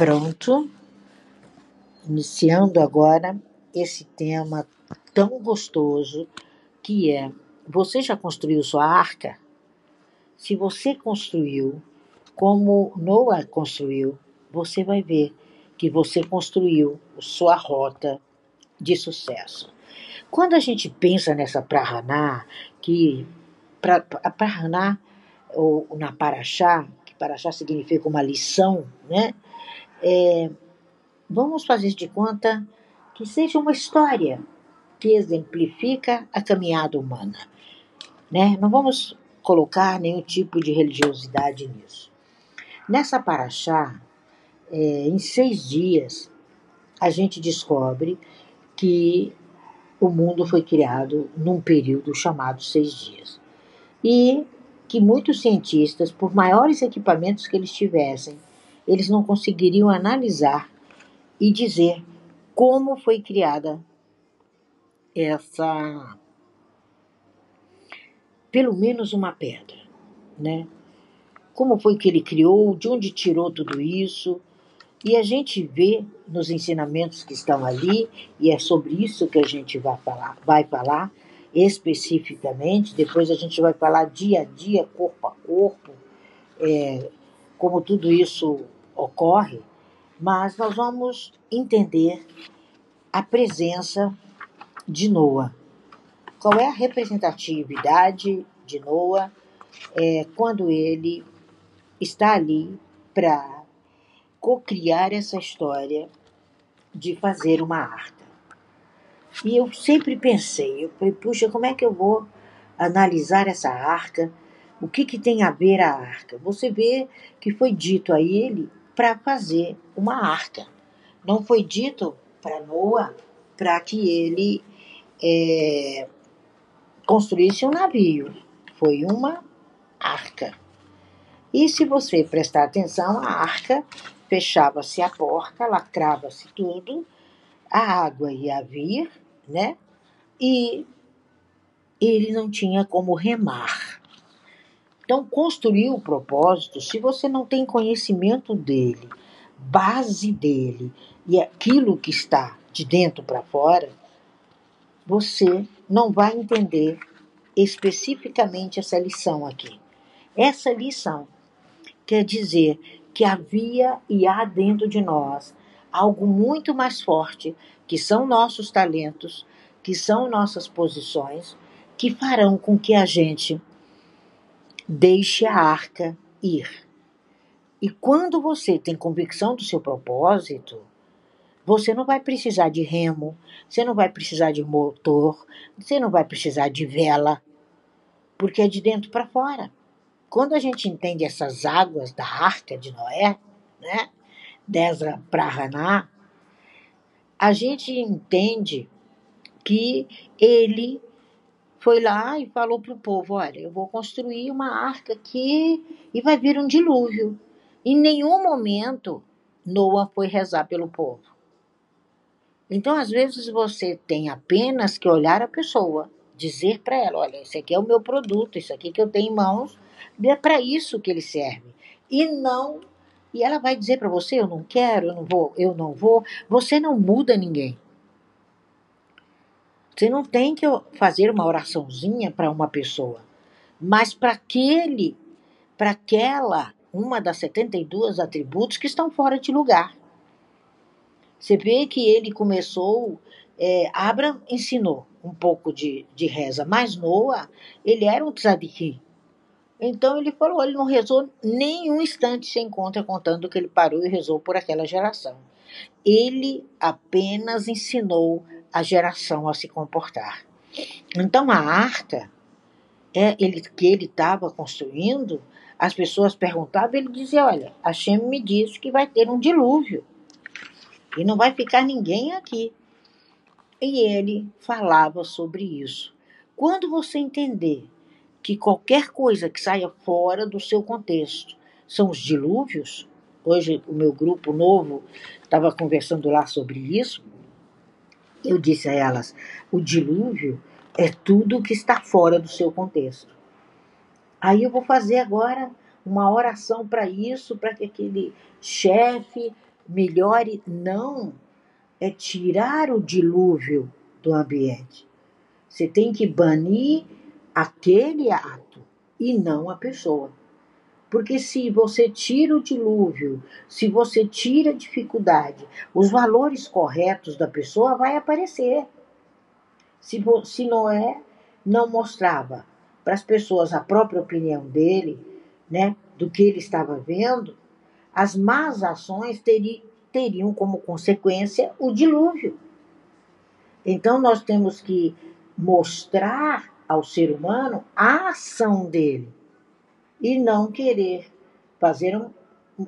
pronto, iniciando agora esse tema tão gostoso que é: você já construiu sua arca? Se você construiu, como Noah construiu, você vai ver que você construiu sua rota de sucesso. Quando a gente pensa nessa Prahana, que pra, a Prahana, ou na Paraxá, que Paraxá significa uma lição, né? É, vamos fazer de conta que seja uma história que exemplifica a caminhada humana. Né? Não vamos colocar nenhum tipo de religiosidade nisso. Nessa paraxá, é, em seis dias, a gente descobre que o mundo foi criado num período chamado seis dias. E que muitos cientistas, por maiores equipamentos que eles tivessem, eles não conseguiriam analisar e dizer como foi criada essa pelo menos uma pedra, né? Como foi que ele criou, de onde tirou tudo isso? E a gente vê nos ensinamentos que estão ali, e é sobre isso que a gente vai falar, vai falar especificamente, depois a gente vai falar dia a dia, corpo a corpo, é, como tudo isso ocorre, mas nós vamos entender a presença de Noah. Qual é a representatividade de Noah é, quando ele está ali para cocriar essa história de fazer uma arca? E eu sempre pensei, eu falei, puxa, como é que eu vou analisar essa arca? O que, que tem a ver a arca? Você vê que foi dito a ele para fazer uma arca. Não foi dito para Noah para que ele é, construísse um navio. Foi uma arca. E se você prestar atenção, a arca fechava-se a porta, lacrava-se tudo, a água ia vir, né? E ele não tinha como remar. Então, construir o propósito, se você não tem conhecimento dele, base dele e aquilo que está de dentro para fora, você não vai entender especificamente essa lição aqui. Essa lição quer dizer que havia e há dentro de nós algo muito mais forte, que são nossos talentos, que são nossas posições, que farão com que a gente deixe a arca ir. E quando você tem convicção do seu propósito, você não vai precisar de remo, você não vai precisar de motor, você não vai precisar de vela, porque é de dentro para fora. Quando a gente entende essas águas da arca de Noé, né, dessa Prahaná, a gente entende que ele foi lá e falou para o povo: olha, eu vou construir uma arca aqui e vai vir um dilúvio. Em nenhum momento Noah foi rezar pelo povo. Então, às vezes, você tem apenas que olhar a pessoa, dizer para ela: olha, esse aqui é o meu produto, isso aqui que eu tenho em mãos, é para isso que ele serve. E não. E ela vai dizer para você: eu não quero, eu não vou, eu não vou. Você não muda ninguém. Você não tem que fazer uma oraçãozinha para uma pessoa, mas para aquele, para aquela, uma das 72 atributos que estão fora de lugar. Você vê que ele começou, é, Abraão ensinou um pouco de, de reza, mas Noah, ele era um tzadiki. Então ele falou, ele não rezou nem um instante sem conta, contando que ele parou e rezou por aquela geração. Ele apenas ensinou a geração a se comportar. Então a arca é, ele, que ele estava construindo, as pessoas perguntavam, ele dizia, olha, a Shem me disse que vai ter um dilúvio. E não vai ficar ninguém aqui. E ele falava sobre isso. Quando você entender que qualquer coisa que saia fora do seu contexto são os dilúvios, hoje o meu grupo novo estava conversando lá sobre isso, eu disse a elas: o dilúvio é tudo que está fora do seu contexto. Aí eu vou fazer agora uma oração para isso, para que aquele chefe melhore não é tirar o dilúvio do ambiente. Você tem que banir aquele ato e não a pessoa. Porque se você tira o dilúvio, se você tira a dificuldade, os valores corretos da pessoa vai aparecer. Se, se Noé não mostrava para as pessoas a própria opinião dele, né, do que ele estava vendo, as más ações teri, teriam como consequência o dilúvio. Então nós temos que mostrar ao ser humano a ação dele e não querer fazer um,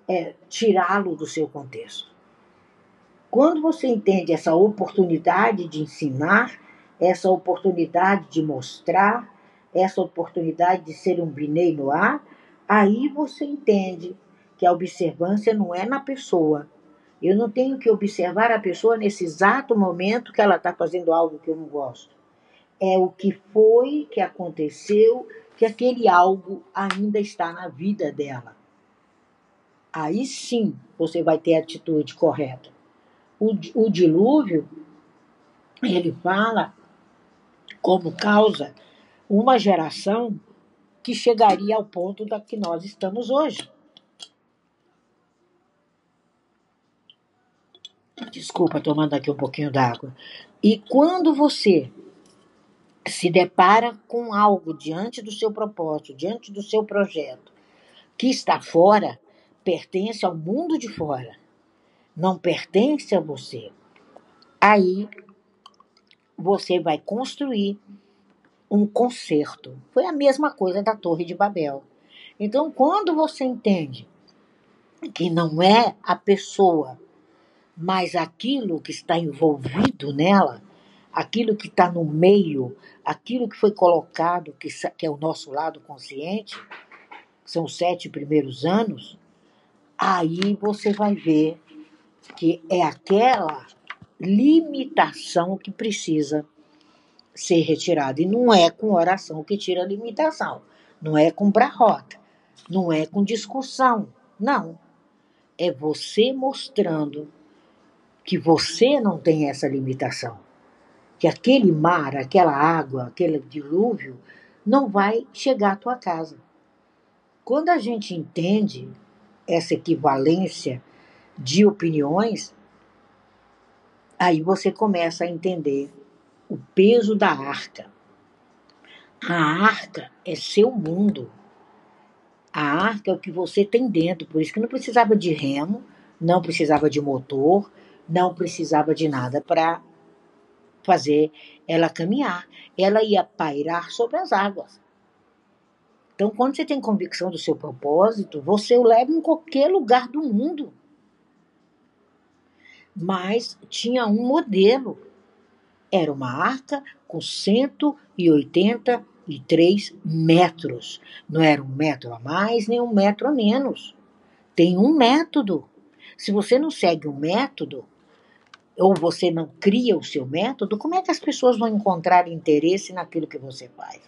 é, tirá-lo do seu contexto. Quando você entende essa oportunidade de ensinar, essa oportunidade de mostrar, essa oportunidade de ser um binei no ar, aí você entende que a observância não é na pessoa. Eu não tenho que observar a pessoa nesse exato momento que ela está fazendo algo que eu não gosto. É o que foi, que aconteceu, que aquele algo ainda está na vida dela. Aí sim você vai ter a atitude correta. O, o dilúvio, ele fala como causa uma geração que chegaria ao ponto da que nós estamos hoje. Desculpa, tomando aqui um pouquinho d'água. E quando você se depara com algo diante do seu propósito, diante do seu projeto, que está fora, pertence ao mundo de fora, não pertence a você. Aí você vai construir um conserto. Foi a mesma coisa da Torre de Babel. Então, quando você entende que não é a pessoa, mas aquilo que está envolvido nela, aquilo que está no meio, aquilo que foi colocado, que, que é o nosso lado consciente, são os sete primeiros anos, aí você vai ver que é aquela limitação que precisa ser retirada. E não é com oração que tira a limitação, não é com brarrota, não é com discussão, não. É você mostrando que você não tem essa limitação que aquele mar, aquela água, aquele dilúvio não vai chegar à tua casa. Quando a gente entende essa equivalência de opiniões, aí você começa a entender o peso da arca. A arca é seu mundo. A arca é o que você tem dentro, por isso que não precisava de remo, não precisava de motor, não precisava de nada para fazer ela caminhar. Ela ia pairar sobre as águas. Então, quando você tem convicção do seu propósito, você o leva em qualquer lugar do mundo. Mas tinha um modelo. Era uma arca com 183 metros. Não era um metro a mais, nem um metro a menos. Tem um método. Se você não segue o um método, ou você não cria o seu método, como é que as pessoas vão encontrar interesse naquilo que você faz?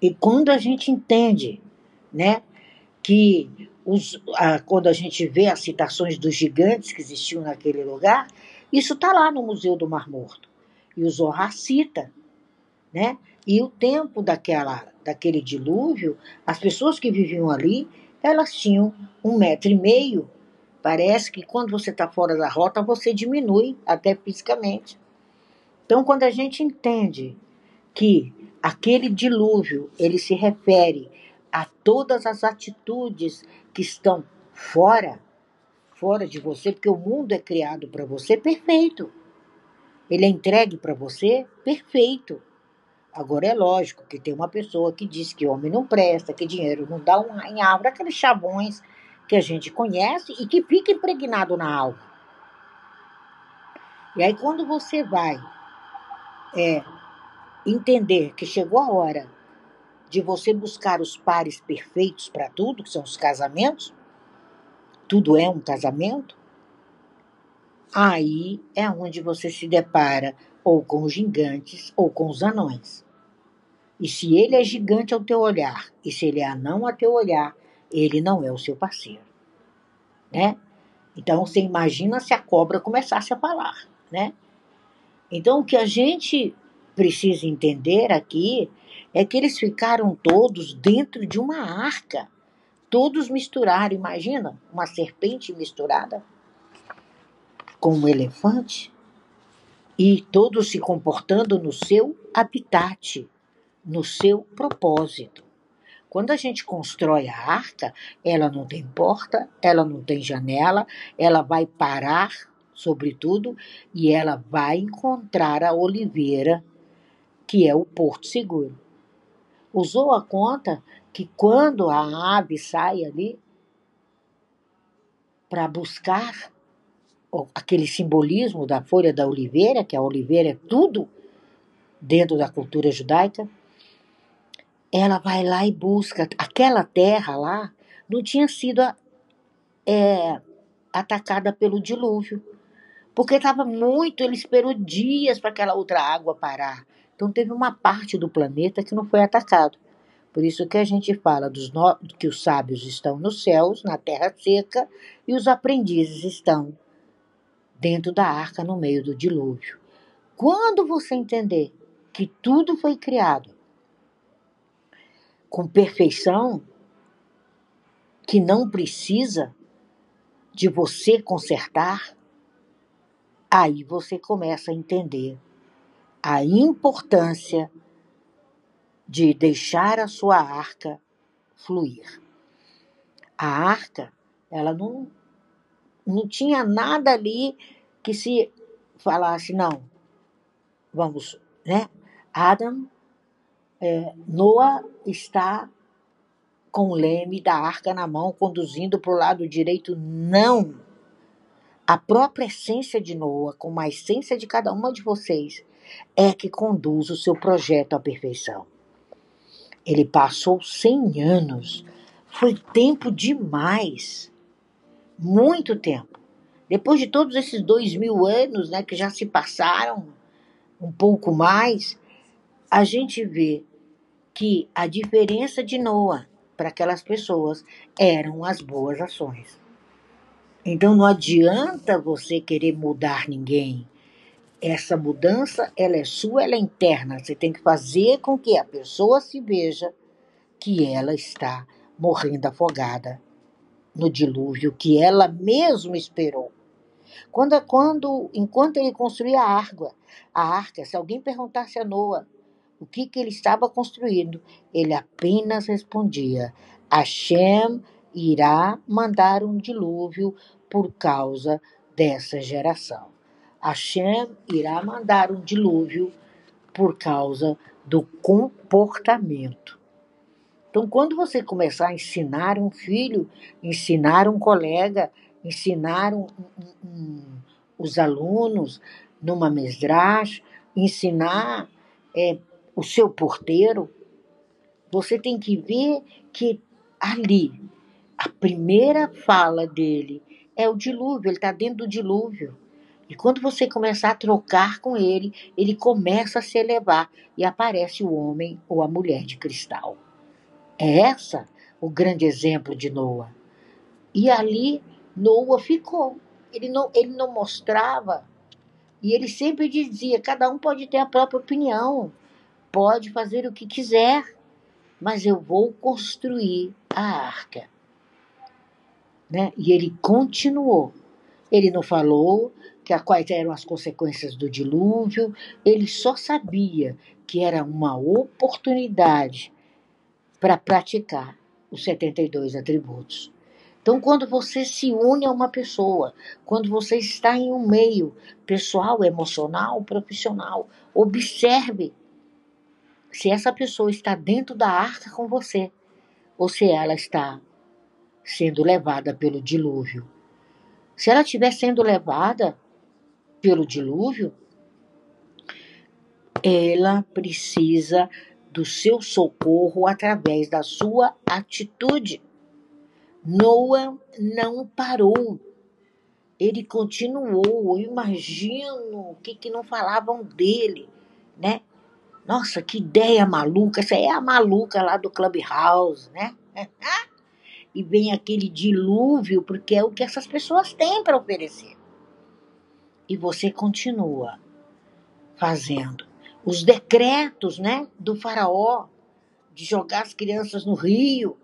E quando a gente entende, né, que os, a, quando a gente vê as citações dos gigantes que existiam naquele lugar, isso está lá no Museu do Mar Morto. E o Zohar cita, né? E o tempo daquela, daquele dilúvio, as pessoas que viviam ali, elas tinham um metro e meio Parece que quando você está fora da rota, você diminui até fisicamente. Então, quando a gente entende que aquele dilúvio ele se refere a todas as atitudes que estão fora, fora de você, porque o mundo é criado para você perfeito. Ele é entregue para você perfeito. Agora é lógico que tem uma pessoa que diz que homem não presta, que dinheiro não dá um, em árvore, aqueles chavões que a gente conhece e que fica impregnado na alma. E aí, quando você vai é, entender que chegou a hora de você buscar os pares perfeitos para tudo, que são os casamentos, tudo é um casamento, aí é onde você se depara ou com os gigantes ou com os anões. E se ele é gigante ao teu olhar, e se ele é anão ao teu olhar, ele não é o seu parceiro. Né? Então você imagina se a cobra começasse a falar, né? Então o que a gente precisa entender aqui é que eles ficaram todos dentro de uma arca. Todos misturaram, imagina, uma serpente misturada com um elefante e todos se comportando no seu habitat, no seu propósito. Quando a gente constrói a arca, ela não tem porta, ela não tem janela, ela vai parar, sobretudo, e ela vai encontrar a oliveira, que é o porto seguro. Usou a conta que quando a ave sai ali para buscar aquele simbolismo da folha da oliveira, que a oliveira é tudo dentro da cultura judaica, ela vai lá e busca. Aquela terra lá não tinha sido é, atacada pelo dilúvio, porque estava muito, ele esperou dias para aquela outra água parar. Então teve uma parte do planeta que não foi atacado. Por isso que a gente fala dos no... que os sábios estão nos céus, na terra seca, e os aprendizes estão dentro da arca no meio do dilúvio. Quando você entender que tudo foi criado com perfeição, que não precisa de você consertar, aí você começa a entender a importância de deixar a sua arca fluir. A arca, ela não, não tinha nada ali que se falasse, não, vamos, né? Adam, é, Noah está com o leme da arca na mão, conduzindo para o lado direito. Não! A própria essência de Noah, como a essência de cada uma de vocês, é que conduz o seu projeto à perfeição. Ele passou 100 anos. Foi tempo demais. Muito tempo. Depois de todos esses dois mil anos né, que já se passaram, um pouco mais, a gente vê que a diferença de Noah para aquelas pessoas eram as boas ações. Então não adianta você querer mudar ninguém. Essa mudança, ela é sua, ela é interna. Você tem que fazer com que a pessoa se veja que ela está morrendo afogada no dilúvio que ela mesma esperou. Quando, quando, enquanto ele construía a arca, a arca, se alguém perguntasse a Noa o que, que ele estava construindo, ele apenas respondia: Hashem irá mandar um dilúvio por causa dessa geração. Hashem irá mandar um dilúvio por causa do comportamento. Então, quando você começar a ensinar um filho, ensinar um colega, ensinar um, um, um, os alunos numa mestragem, ensinar é, o seu porteiro, você tem que ver que ali, a primeira fala dele é o dilúvio, ele está dentro do dilúvio. E quando você começar a trocar com ele, ele começa a se elevar e aparece o homem ou a mulher de cristal. É essa o grande exemplo de Noah. E ali Noah ficou. Ele não, ele não mostrava. E ele sempre dizia: cada um pode ter a própria opinião, pode fazer o que quiser, mas eu vou construir a arca. Né? E ele continuou. Ele não falou que quais eram as consequências do dilúvio, ele só sabia que era uma oportunidade para praticar os 72 atributos. Então, quando você se une a uma pessoa, quando você está em um meio pessoal, emocional, profissional, observe se essa pessoa está dentro da arca com você ou se ela está sendo levada pelo dilúvio. Se ela estiver sendo levada pelo dilúvio, ela precisa do seu socorro através da sua atitude. Noah não parou. Ele continuou. Eu imagino o que, que não falavam dele, né? Nossa, que ideia maluca. Essa é a maluca lá do Clubhouse, né? e vem aquele dilúvio, porque é o que essas pessoas têm para oferecer. E você continua fazendo os decretos, né, do faraó de jogar as crianças no rio,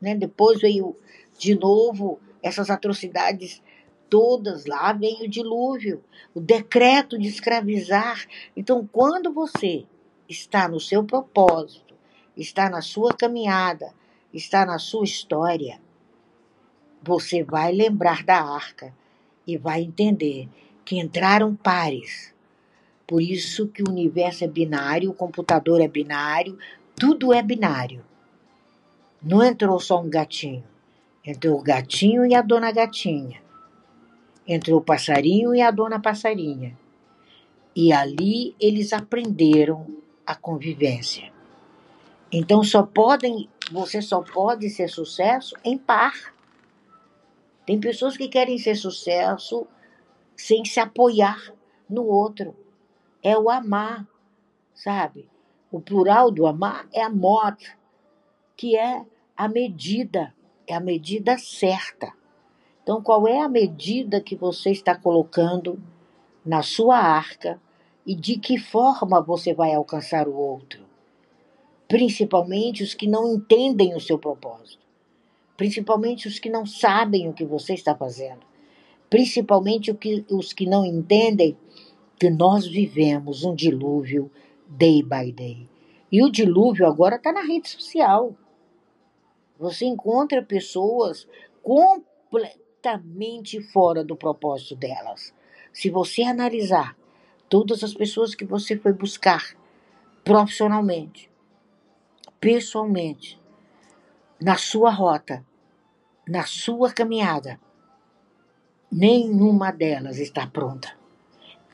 né? Depois veio de novo essas atrocidades todas lá, vem o dilúvio, o decreto de escravizar. Então, quando você está no seu propósito, está na sua caminhada, está na sua história, você vai lembrar da arca e vai entender que entraram pares. Por isso que o universo é binário, o computador é binário, tudo é binário. Não entrou só um gatinho. Entrou o gatinho e a dona gatinha. Entrou o passarinho e a dona passarinha. E ali eles aprenderam a convivência. Então só podem, você só pode ser sucesso em par. Tem pessoas que querem ser sucesso sem se apoiar no outro. É o amar, sabe? O plural do amar é amor, que é a medida, é a medida certa. Então, qual é a medida que você está colocando na sua arca e de que forma você vai alcançar o outro? Principalmente os que não entendem o seu propósito, principalmente os que não sabem o que você está fazendo, principalmente os que não entendem que nós vivemos um dilúvio day by day. E o dilúvio agora está na rede social. Você encontra pessoas completamente fora do propósito delas. Se você analisar todas as pessoas que você foi buscar profissionalmente, pessoalmente, na sua rota, na sua caminhada, nenhuma delas está pronta.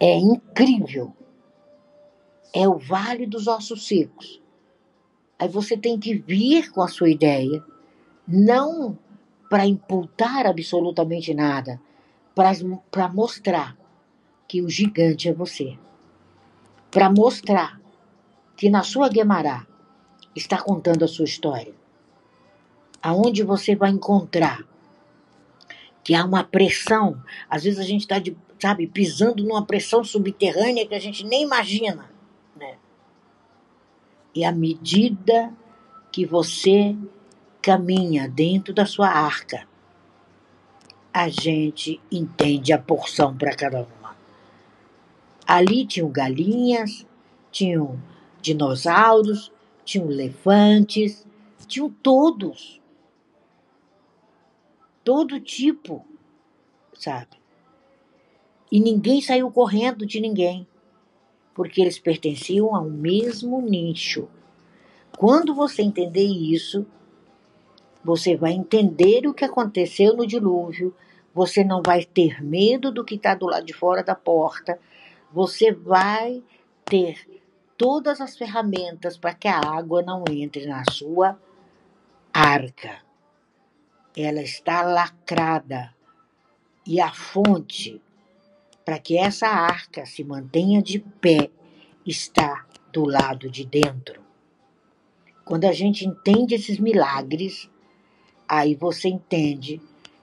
É incrível é o vale dos ossos secos. Aí você tem que vir com a sua ideia, não para imputar absolutamente nada, para mostrar que o gigante é você. Para mostrar que na sua Guemará está contando a sua história. Aonde você vai encontrar que há uma pressão, às vezes a gente está, sabe, pisando numa pressão subterrânea que a gente nem imagina. E à medida que você caminha dentro da sua arca, a gente entende a porção para cada uma. Ali tinham galinhas, tinham dinossauros, tinham elefantes, tinham todos. Todo tipo, sabe? E ninguém saiu correndo de ninguém porque eles pertenciam ao mesmo nicho. Quando você entender isso, você vai entender o que aconteceu no dilúvio, você não vai ter medo do que está do lado de fora da porta, você vai ter todas as ferramentas para que a água não entre na sua arca. Ela está lacrada e a fonte para que essa arca se mantenha de pé, está do lado de dentro. Quando a gente entende esses milagres, aí você entende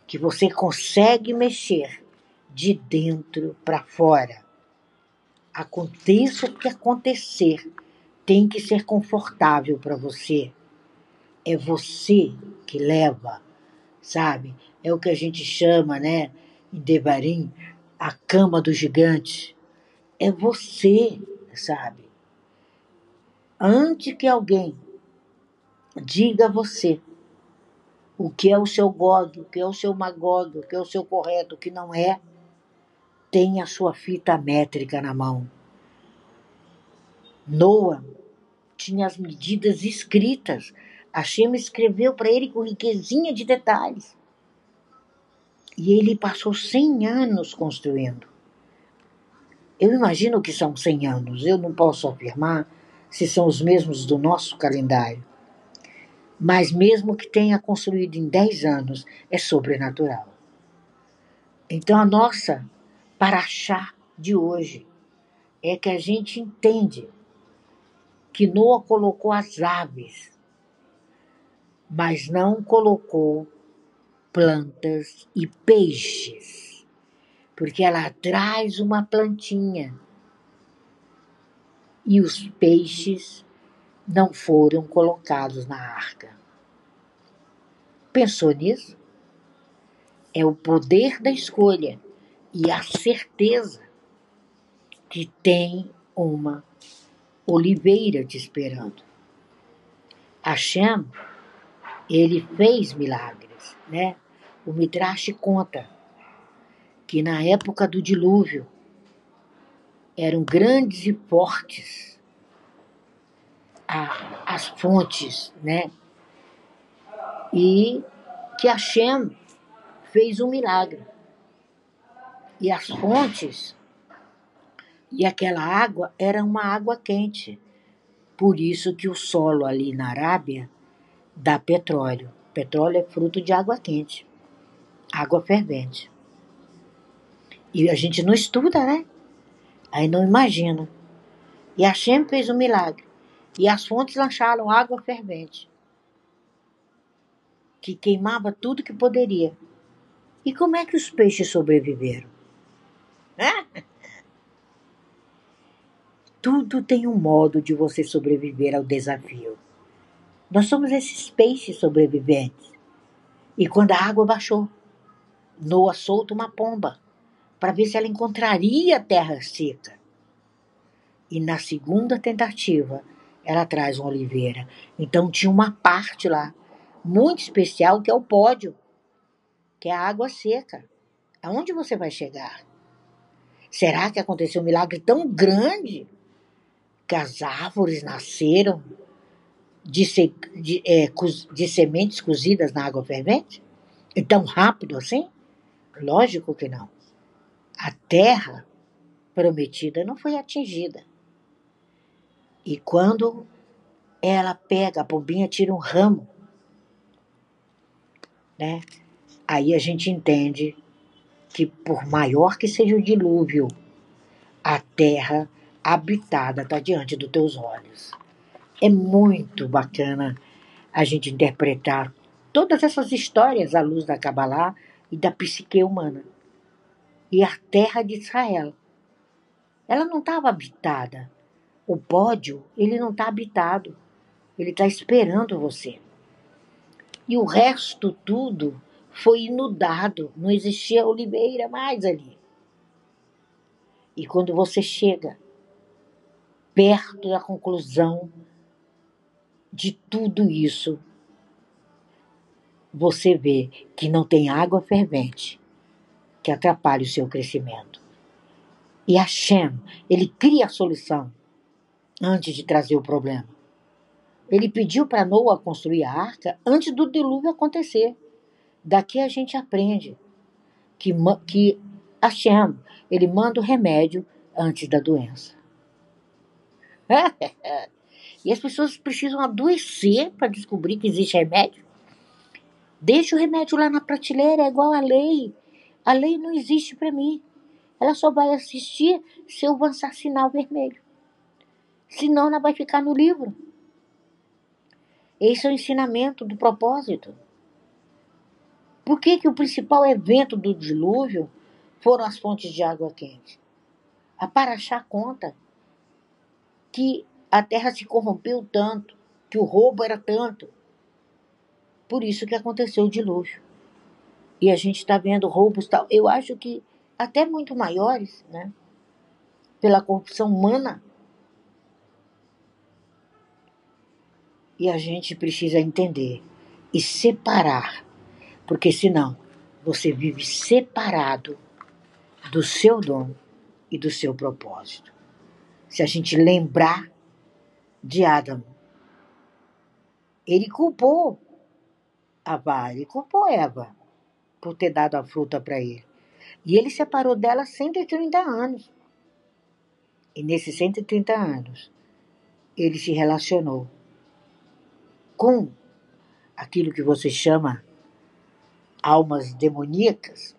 que você consegue mexer de dentro para fora. Aconteça o que acontecer, tem que ser confortável para você. É você que leva, sabe? É o que a gente chama, né, em Devarim, a cama do gigante. É você, sabe? Antes que alguém diga a você o que é o seu Gog, o que é o seu Magog, o que é o seu correto, o que não é, tenha a sua fita métrica na mão. Noah tinha as medidas escritas. A Shema escreveu para ele com riquezinha de detalhes. E ele passou 100 anos construindo. Eu imagino que são 100 anos, eu não posso afirmar se são os mesmos do nosso calendário. Mas mesmo que tenha construído em 10 anos, é sobrenatural. Então a nossa paraxá de hoje é que a gente entende que Noa colocou as aves mas não colocou plantas e peixes, porque ela traz uma plantinha e os peixes não foram colocados na arca. Pensou nisso? É o poder da escolha e a certeza que tem uma oliveira te esperando. Hashem, ele fez milagres, né? O Midrash conta que na época do dilúvio eram grandes e fortes a, as fontes, né? E que Hashem fez um milagre. E as fontes e aquela água era uma água quente. Por isso que o solo ali na Arábia dá petróleo. Petróleo é fruto de água quente, água fervente. E a gente não estuda, né? Aí não imagina. E Hashem fez um milagre. E as fontes lançaram água fervente, que queimava tudo que poderia. E como é que os peixes sobreviveram? Tudo tem um modo de você sobreviver ao desafio. Nós somos esses peixes sobreviventes. E quando a água baixou, Noa solta uma pomba para ver se ela encontraria terra seca. E na segunda tentativa, ela traz uma oliveira. Então tinha uma parte lá muito especial que é o pódio, que é a água seca. Aonde você vai chegar? Será que aconteceu um milagre tão grande que as árvores nasceram de, se, de, é, de sementes cozidas na água fervente? E tão rápido assim? Lógico que não. A terra prometida não foi atingida. E quando ela pega, a pombinha tira um ramo, né? Aí a gente entende que por maior que seja o dilúvio, a terra habitada está diante dos teus olhos. É muito bacana a gente interpretar todas essas histórias à luz da Kabbalah e da psique humana. E a terra de Israel. Ela não estava habitada. O pódio, ele não está habitado. Ele está esperando você. E o resto tudo foi inundado. Não existia oliveira mais ali. E quando você chega perto da conclusão de tudo isso, você vê que não tem água fervente que atrapalhe o seu crescimento. E Hashem, ele cria a solução antes de trazer o problema. Ele pediu para Noah construir a arca antes do dilúvio acontecer. Daqui a gente aprende que, que Hashem, ele manda o remédio antes da doença. e as pessoas precisam adoecer para descobrir que existe remédio. Deixa o remédio lá na prateleira, é igual a lei. A lei não existe para mim. Ela só vai assistir se eu avançar sinal vermelho. Senão ela vai ficar no livro. Esse é o ensinamento do propósito. Por que, que o principal evento do dilúvio foram as fontes de água quente? A Paraxá conta que a terra se corrompeu tanto, que o roubo era tanto. Por isso que aconteceu o dilúvio. E a gente está vendo roubos tal. Eu acho que até muito maiores, né? Pela corrupção humana E a gente precisa entender e separar, porque senão você vive separado do seu dom e do seu propósito. Se a gente lembrar de Adão, ele culpou Ava, ele culpou Eva por ter dado a fruta para ele. E ele separou dela 130 anos. E nesses 130 anos, ele se relacionou com aquilo que você chama almas demoníacas,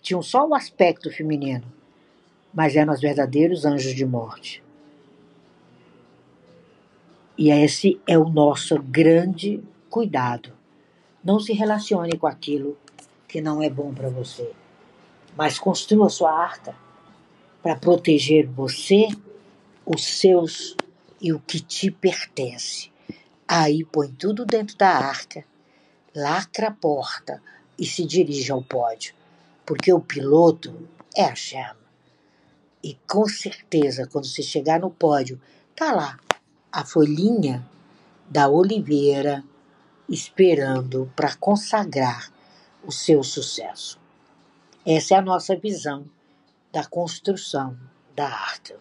tinham só o aspecto feminino, mas eram os verdadeiros anjos de morte. E esse é o nosso grande cuidado. Não se relacione com aquilo que não é bom para você, mas construa sua arca para proteger você, os seus e o que te pertence. Aí põe tudo dentro da arca, lacra a porta e se dirige ao pódio, porque o piloto é a chama. E com certeza, quando você chegar no pódio, tá lá a folhinha da oliveira esperando para consagrar o seu sucesso. Essa é a nossa visão da construção da arte.